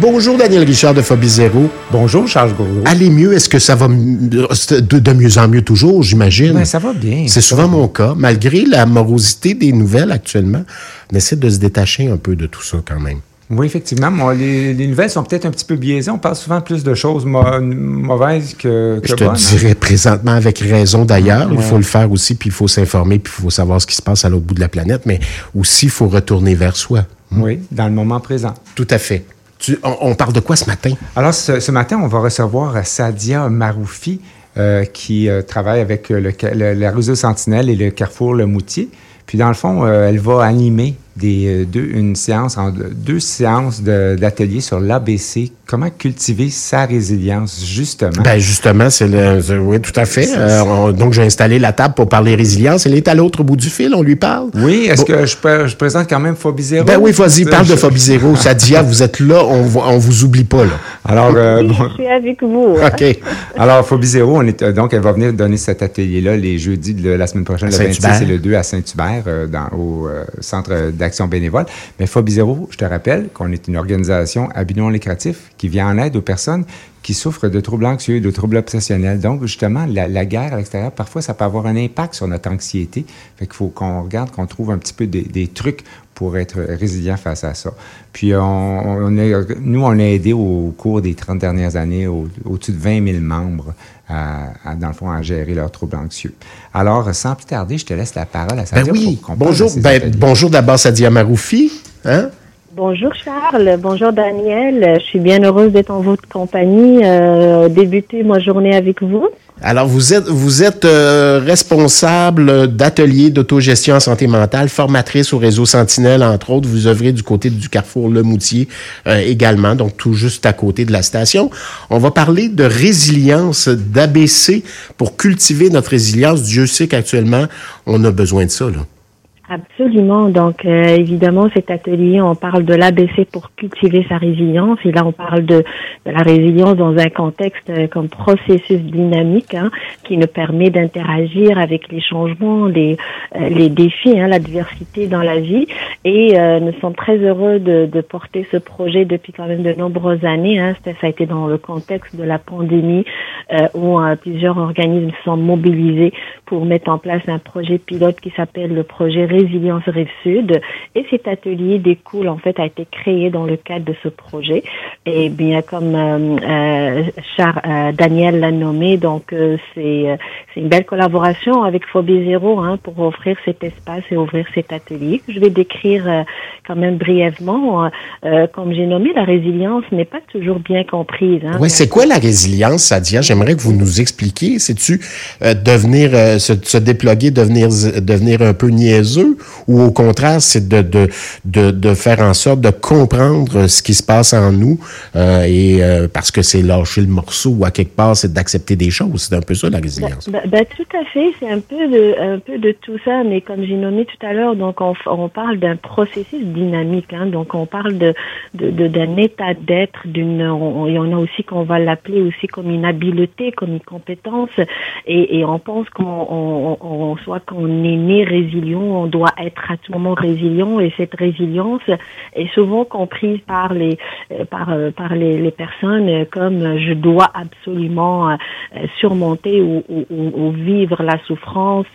Bonjour Daniel Richard de Phobie Zéro. Bonjour Charles Gourou. Allez mieux, est-ce que ça va de, de mieux en mieux toujours, j'imagine? Ben, ça va bien. C'est souvent mon cas. Malgré la morosité des nouvelles actuellement, on essaie de se détacher un peu de tout ça quand même. Oui, effectivement. les, nouvelles sont peut-être un petit peu biaisées. On parle souvent plus de choses mauvaises que, que Je te bonnes. dirais présentement avec raison d'ailleurs. Il faut le faire aussi, puis il faut s'informer, puis il faut savoir ce qui se passe à l'autre bout de la planète, mais aussi il faut retourner vers soi. Oui, dans le moment présent. Tout à fait. On, parle de quoi ce matin? Alors, ce, matin, on va recevoir Sadia Maroufi, euh, qui euh, travaille avec le, le- la Sentinelle et le Carrefour Le Moutier. Puis, dans le fond, euh, elle va animer des, euh, deux, une séance, en, deux séances de- d'atelier sur l'ABC, comment cultiver sa résilience, justement? Ben justement, c'est le, oui, tout à fait. Euh, on- donc j'ai installé la table pour parler résilience. Elle est à l'autre bout du fil, on lui parle. oui, est-ce Bon. que je, peux- je présente quand même Phobie Zéro? Ben oui, vas-y, parle de Je- Phobie Zéro. Sadia, vous êtes là, on, on vous oublie pas, là. Alors, euh, bon, je suis avec vous. OK. Alors, Phobie Zéro, on est, euh, donc, elle va venir donner cet atelier-là les jeudis de la semaine prochaine, le 26 Saint-Hubert. et le 2 à Saint-Hubert, euh, dans, au euh, Centre d'action bénévole. Mais Phobie je te rappelle qu'on est une organisation à but non lucratif qui vient en aide aux personnes qui souffrent de troubles anxieux, de troubles obsessionnels. Donc, justement, la, la guerre à l'extérieur, parfois, ça peut avoir un impact sur notre anxiété. Fait qu'il faut qu'on regarde, qu'on trouve un petit peu des, des trucs pour être résilient face à ça. Puis, on, nous, on a aidé au cours des 30 dernières années au- au-dessus de 20 000 membres, à, à, dans le fond, à gérer leurs troubles anxieux. Alors, sans plus tarder, je te laisse la parole à Ben Sadia oui. pour qu'on parle Bonjour, ben, bonjour d'abord Sadia Maroufi. Hein? Bonjour Charles, bonjour Daniel. Je suis bien heureuse d'être en votre compagnie, euh, débuter ma journée avec vous. Alors, vous êtes, euh, responsable d'ateliers d'autogestion en santé mentale, formatrice au réseau Sentinelle, entre autres. Vous œuvrez du côté du Carrefour Le Moutier euh, également, donc tout juste à côté de la station. On va parler de résilience, d'ABC pour cultiver notre résilience. Dieu sait qu'actuellement, on a besoin de ça. Là. Absolument. Donc, euh, évidemment, cet atelier, on parle de l'ABC pour cultiver sa résilience. Et là, on parle de, de la résilience dans un contexte euh, comme processus dynamique hein, qui nous permet d'interagir avec les changements, les, euh, les défis, hein, l'adversité dans la vie. Et euh, nous sommes très heureux de, de porter ce projet depuis quand même de nombreuses années. Hein. Ça a été dans le contexte de la pandémie euh, où plusieurs organismes sont mobilisés pour mettre en place un projet pilote qui s'appelle le projet Résilience Rive Sud. Et cet atelier découle, en fait, a été créé dans le cadre de ce projet. Et bien, comme euh, euh, euh, Daniel l'a nommé, donc euh, c'est une belle collaboration avec Phobie Zéro hein, pour offrir cet espace et ouvrir cet atelier je vais décrire quand même brièvement. Comme j'ai nommé, la résilience n'est pas toujours bien comprise. Hein, Ouais, c'est quoi la résilience, Sadia? J'aimerais que vous nous expliquiez. C'est-tu devenir, se, se déploguer, devenir, devenir un peu niaiseux? Ou au contraire, c'est de, de, de, de faire en sorte de comprendre ce qui se passe en nous euh, et euh, parce que c'est lâcher le morceau ou à quelque part, c'est d'accepter des choses. C'est un peu ça, la résilience. Ben, ben, tout à fait, c'est un peu de un peu de tout ça, mais comme j'ai nommé tout à l'heure, donc on, parle d'un processus dynamique, hein, donc on parle de d'un état d'être, d'une, y en a aussi qu'on va l'appeler aussi comme une habileté, comme une compétence, et, on pense qu'on on, on- soit qu'on est né résilient, doit être à tout moment résilient, et cette résilience est souvent comprise par les euh, par euh, par les, les personnes comme je dois absolument euh, surmonter ou, ou- ou- vivre la souffrance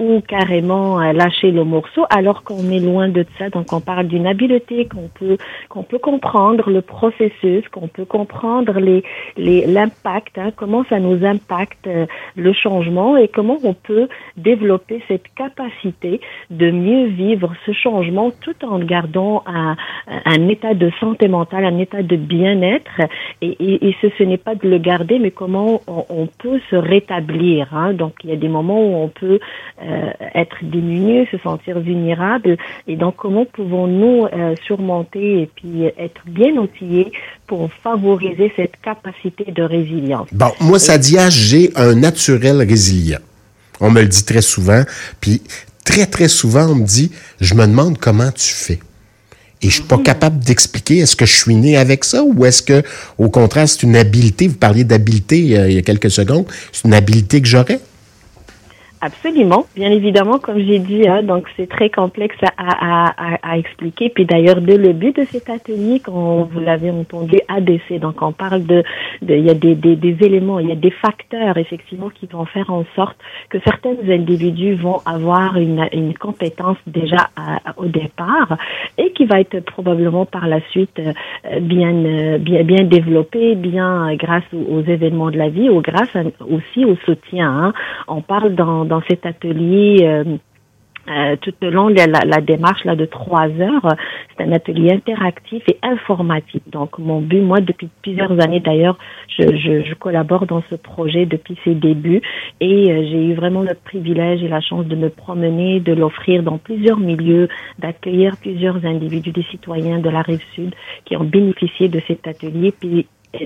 ou carrément lâcher le morceau alors qu'on est loin de ça. Donc on parle d'une habileté qu'on peut qu'on peut comprendre le processus qu'on peut comprendre les les l'impact hein, comment ça nous impacte le changement et comment on peut développer cette capacité de mieux vivre ce changement tout en gardant un, un état de santé mentale, un état de bien-être. Et, et, et ce, ce n'est pas de le garder, mais comment on, on peut se rétablir. Hein. Donc, il y a des moments où on peut euh, être diminué, se sentir vulnérable. Et donc, comment pouvons-nous euh, surmonter et puis être bien outillés pour favoriser cette capacité de résilience? Bon, moi, Sadia, j'ai un naturel résilient. On me le dit très souvent. Puis, très, très souvent, on me dit, je me demande comment tu fais. Et je suis pas capable d'expliquer est-ce que je suis né avec ça ou est-ce que, au contraire, c'est une habileté. Vous parliez d'habileté euh, il y a quelques secondes. C'est une habileté que j'aurais? Absolument, bien évidemment, comme j'ai dit, hein, donc c'est très complexe à, expliquer. Puis d'ailleurs, de le but de cet atelier, quand vous l'avez entendu, ADC, donc on parle de, il y a des, éléments, il y a des facteurs effectivement qui vont faire en sorte que certains individus vont avoir une, compétence déjà au départ et qui va être probablement par la suite euh, bien bien bien développée, bien grâce aux, événements de la vie ou grâce aussi au soutien. Hein. On parle dans cet atelier. Euh, euh, tout le long de la, démarche là de trois heures, c'est un atelier interactif et informatif. Donc mon but, moi depuis plusieurs années d'ailleurs, je, collabore dans ce projet depuis ses débuts et euh, j'ai eu vraiment le privilège et la chance de me promener, de l'offrir dans plusieurs milieux, d'accueillir plusieurs individus, des citoyens de la rive sud qui ont bénéficié de cet atelier.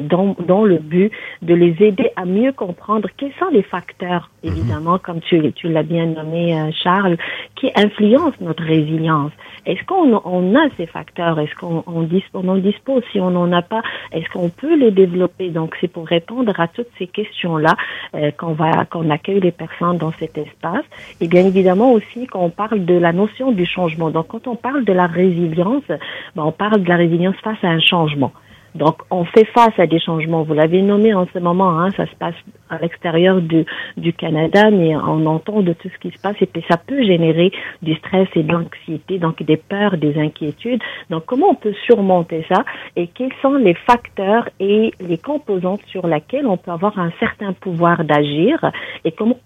Dans, dans, le but de les aider à mieux comprendre quels sont les facteurs, mhm. évidemment, comme tu, tu l'as bien nommé, euh, Charles, qui influencent notre résilience. Est-ce qu'on on a ces facteurs? Est-ce qu'on on, on en dispose? Si on n'en a pas, est-ce qu'on peut les développer? Donc, c'est pour répondre à toutes ces questions-là euh, qu'on va qu'on accueille les personnes dans cet espace. Et bien évidemment aussi qu'on parle de la notion du changement. Donc, quand on parle de la résilience, ben, on parle de la résilience face à un changement. Donc, on fait face à des changements. Vous l'avez nommé en ce moment, hein, ça se passe à l'extérieur du, Canada, mais on entend de tout ce qui se passe et ça peut générer du stress et de l'anxiété, donc des peurs, des inquiétudes. Donc, comment on peut surmonter ça et quels sont les facteurs et les composantes sur lesquelles on peut avoir un certain pouvoir d'agir et comment,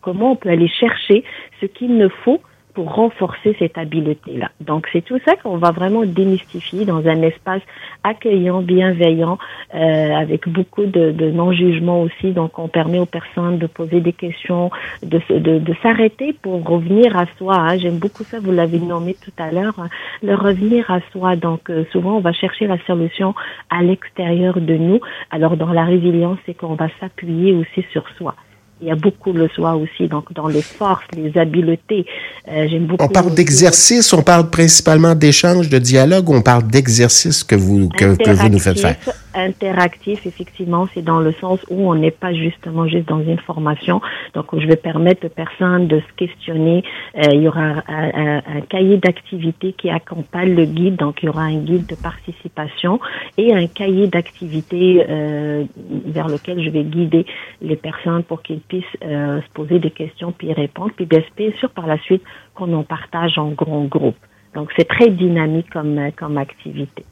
comment on peut aller chercher ce qu'il ne faut pour renforcer cette habileté-là. Donc, c'est tout ça qu'on va vraiment démystifier dans un espace accueillant, bienveillant, euh, avec beaucoup de, de non-jugement aussi. Donc, on permet aux personnes de poser des questions, de, de, de s'arrêter pour revenir à soi. Hein. J'aime beaucoup ça, vous l'avez nommé tout à l'heure, hein, le revenir à soi. Donc, euh, souvent, on va chercher la solution à l'extérieur de nous. Alors, dans la résilience, c'est qu'on va s'appuyer aussi sur soi il y a beaucoup le soi aussi, donc dans les forces, les habiletés. Euh, j'aime beaucoup. On parle d'exercice, on parle principalement d'échange, de dialogue, on parle d'exercice que vous, que, que, vous nous faites faire? Interactif, effectivement, c'est dans le sens où on n'est pas justement juste dans une formation. Donc, je vais permettre aux personnes de se questionner. Euh, il y aura un, un, cahier d'activité qui accompagne le guide. Donc, il y aura un guide de participation et un cahier d'activité euh, vers lequel je vais guider les personnes pour qu'ils puissent euh, se poser des questions puis répondre. Puis bien sûr par la suite qu'on en partage en grand groupe. Donc c'est très dynamique comme, comme activité.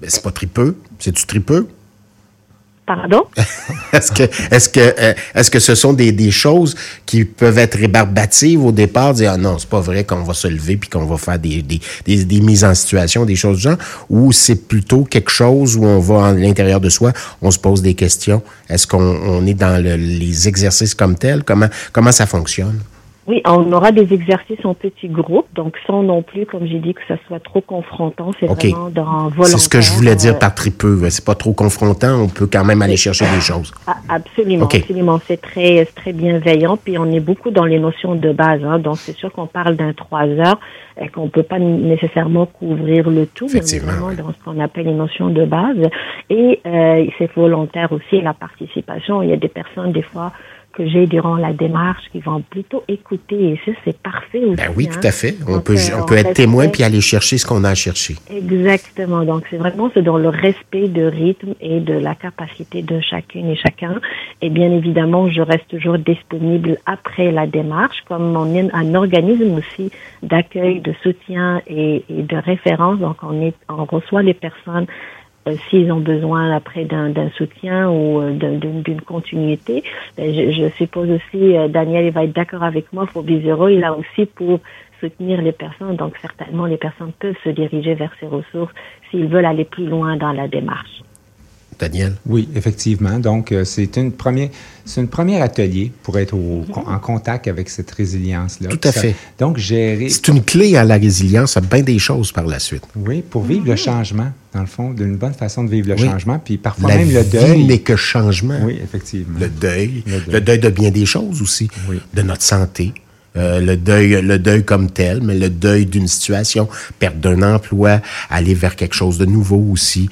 Mais c'est pas tripeux, c'est-tu tripeux? Pardon? est-ce que, est-ce que, euh, est-ce que ce sont des, des, choses qui peuvent être rébarbatives au départ, dire, ah non, c'est pas vrai qu'on va se lever puis qu'on va faire des, des, des, des, mises en situation, des choses du genre, ou c'est plutôt quelque chose où on va à l'intérieur de soi, on se pose des questions. Est-ce qu'on on est dans le, les exercices comme tels? Comment, comment ça fonctionne? Oui, on aura des exercices en petits groupes, donc sans non plus, comme j'ai dit, que ça soit trop confrontant. C'est vraiment dans volontaire. C'est ce que je voulais dire par tripeux. C'est pas trop confrontant. On peut quand même aller chercher des choses. Ah, absolument, absolument. C'est très, très bienveillant. Puis on est beaucoup dans les notions de base. Hein. Donc c'est sûr qu'on parle d'un trois heures et qu'on peut pas nécessairement couvrir le tout, mais vraiment dans ce qu'on appelle les notions de base. Et euh, c'est volontaire aussi la participation. Il y a des personnes des fois que j'ai durant la démarche qui vont plutôt écouter et ça c'est parfait aussi. Ben oui, tout à hein. fait. On peut euh, on peut être témoin puis aller chercher ce qu'on a à chercher. Exactement. Donc c'est vraiment c'est dans le respect de rythme et de la capacité de chacune et chacun. Et bien évidemment, je reste toujours disponible après la démarche comme on est un organisme aussi d'accueil, de soutien et, et de référence. Donc on est on reçoit les personnes euh, s'ils ont besoin après d'un soutien ou euh, d'une continuité. Ben, je, je, suppose aussi, euh, Daniel il va être d'accord avec moi, pour Bizero, il a aussi pour soutenir les personnes, donc certainement les personnes peuvent se diriger vers ces ressources s'ils veulent aller plus loin dans la démarche. Daniel? Oui, effectivement. Donc, euh, c'est une première, c'est une première atelier pour être en contact avec cette résilience-là. Tout à fait. Donc, gérer. C'est une clé à la résilience, à bien des choses par la suite. Oui, pour vivre le mhm. changement, dans le fond, d'une bonne façon de vivre le changement, puis parfois même le deuil. n'est que changement. Oui, effectivement. Le deuil, le deuil, de bien des choses aussi, oui. de notre santé. Euh, le deuil le deuil comme tel, mais le deuil d'une situation, perte d'un emploi, aller vers quelque chose de nouveau aussi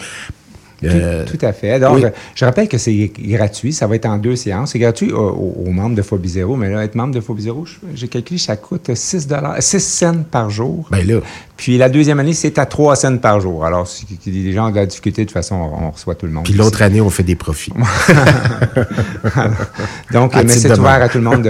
Euh, tout, à fait. Donc, je rappelle que c'est gratuit. Ça va être en deux séances. C'est gratuit aux, membres de Phobie Zéro. Mais là, être membre de Phobie Zéro, j'ai calculé, ça coûte 6, 6 cents par jour. Ben là. Puis la deuxième année, c'est à 3 cents par jour. Alors, si les gens ont de la difficulté, de toute façon, on, reçoit tout le monde. Puis l'autre année, on fait des profits. Donc, mais c'est ouvert à tout le monde.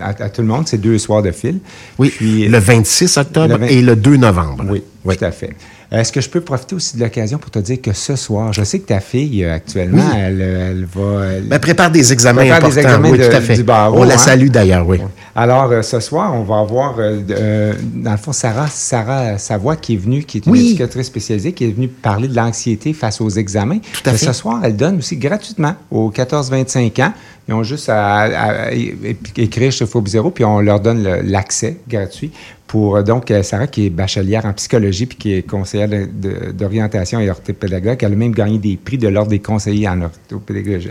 à, tout le monde, c'est deux soirs de fil. Oui. Puis, le 26 octobre et le 2 novembre. Oui, oui. tout à fait. Est-ce que je peux profiter aussi de l'occasion pour te dire que ce soir, je sais que ta fille, euh, actuellement, elle, va... Elle, prépare des examens importants. Des examens oui, tout à fait. Du barreau, On la hein? salue d'ailleurs, oui. Alors, euh, ce soir, on va avoir, euh, dans le fond, Sarah, Sarah Savoie qui est venue, qui est une éducatrice spécialisée, qui est venue parler de l'anxiété face aux examens. Tout à fait. Ce soir, elle donne aussi gratuitement aux 14-25 ans. Ils ont juste à, écrire chez Phobie puis on leur donne l'accès gratuit pour donc Sarah qui est bachelière en psychologie puis qui est conseillère d'orientation et orthopédagogue. Elle a même gagné des prix de l'ordre des conseillers en,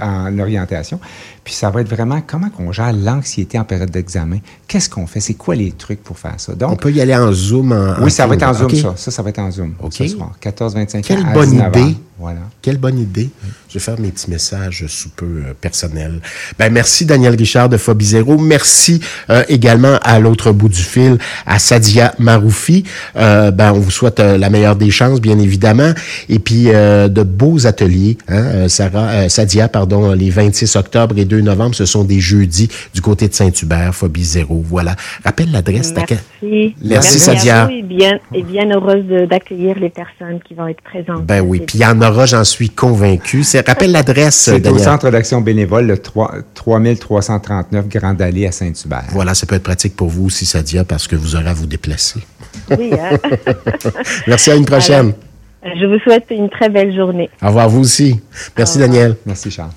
en orientation. Puis ça va être vraiment comment on gère l'anxiété en période d'examen. Qu'est-ce qu'on fait? C'est quoi les trucs pour faire ça? Donc, on peut y aller en Zoom. En, oui, ça va être en Zoom, ça. Ça, ça va être en Zoom ce soir. 14-25 Quelle bonne idée. Voilà. Quelle bonne idée. Je vais faire mes petits messages sous peu euh, personnels. Ben, merci Daniel Richard de Phobie Zéro. Merci euh, également à l'autre bout du fil, à Sadia Maroufi. Euh, ben, on vous souhaite la meilleure des chances, bien évidemment. Et puis, de beaux ateliers. Hein, Sarah, Sadia, pardon, les 26 octobre et 2 novembre, ce sont des jeudis du côté de Saint-Hubert, Phobie Zéro. Voilà. Rappelle l'adresse. Merci. Merci, Merci Sadia. et bien, et bien heureuse d'accueillir les personnes qui vont être présentes. Ben oui, puis il y en aura, j'en suis convaincu. Rappelle l'adresse, C'est au Centre d'action bénévole, le 3, 3339 Grande Allée à Saint-Hubert. Voilà, ça peut être pratique pour vous aussi, Sadia, parce que vous aurez à vous déplacer. Oui, hein? Merci, à une prochaine. je vous souhaite une très belle journée. Au revoir, vous aussi. Merci, Daniel. Merci, Charles.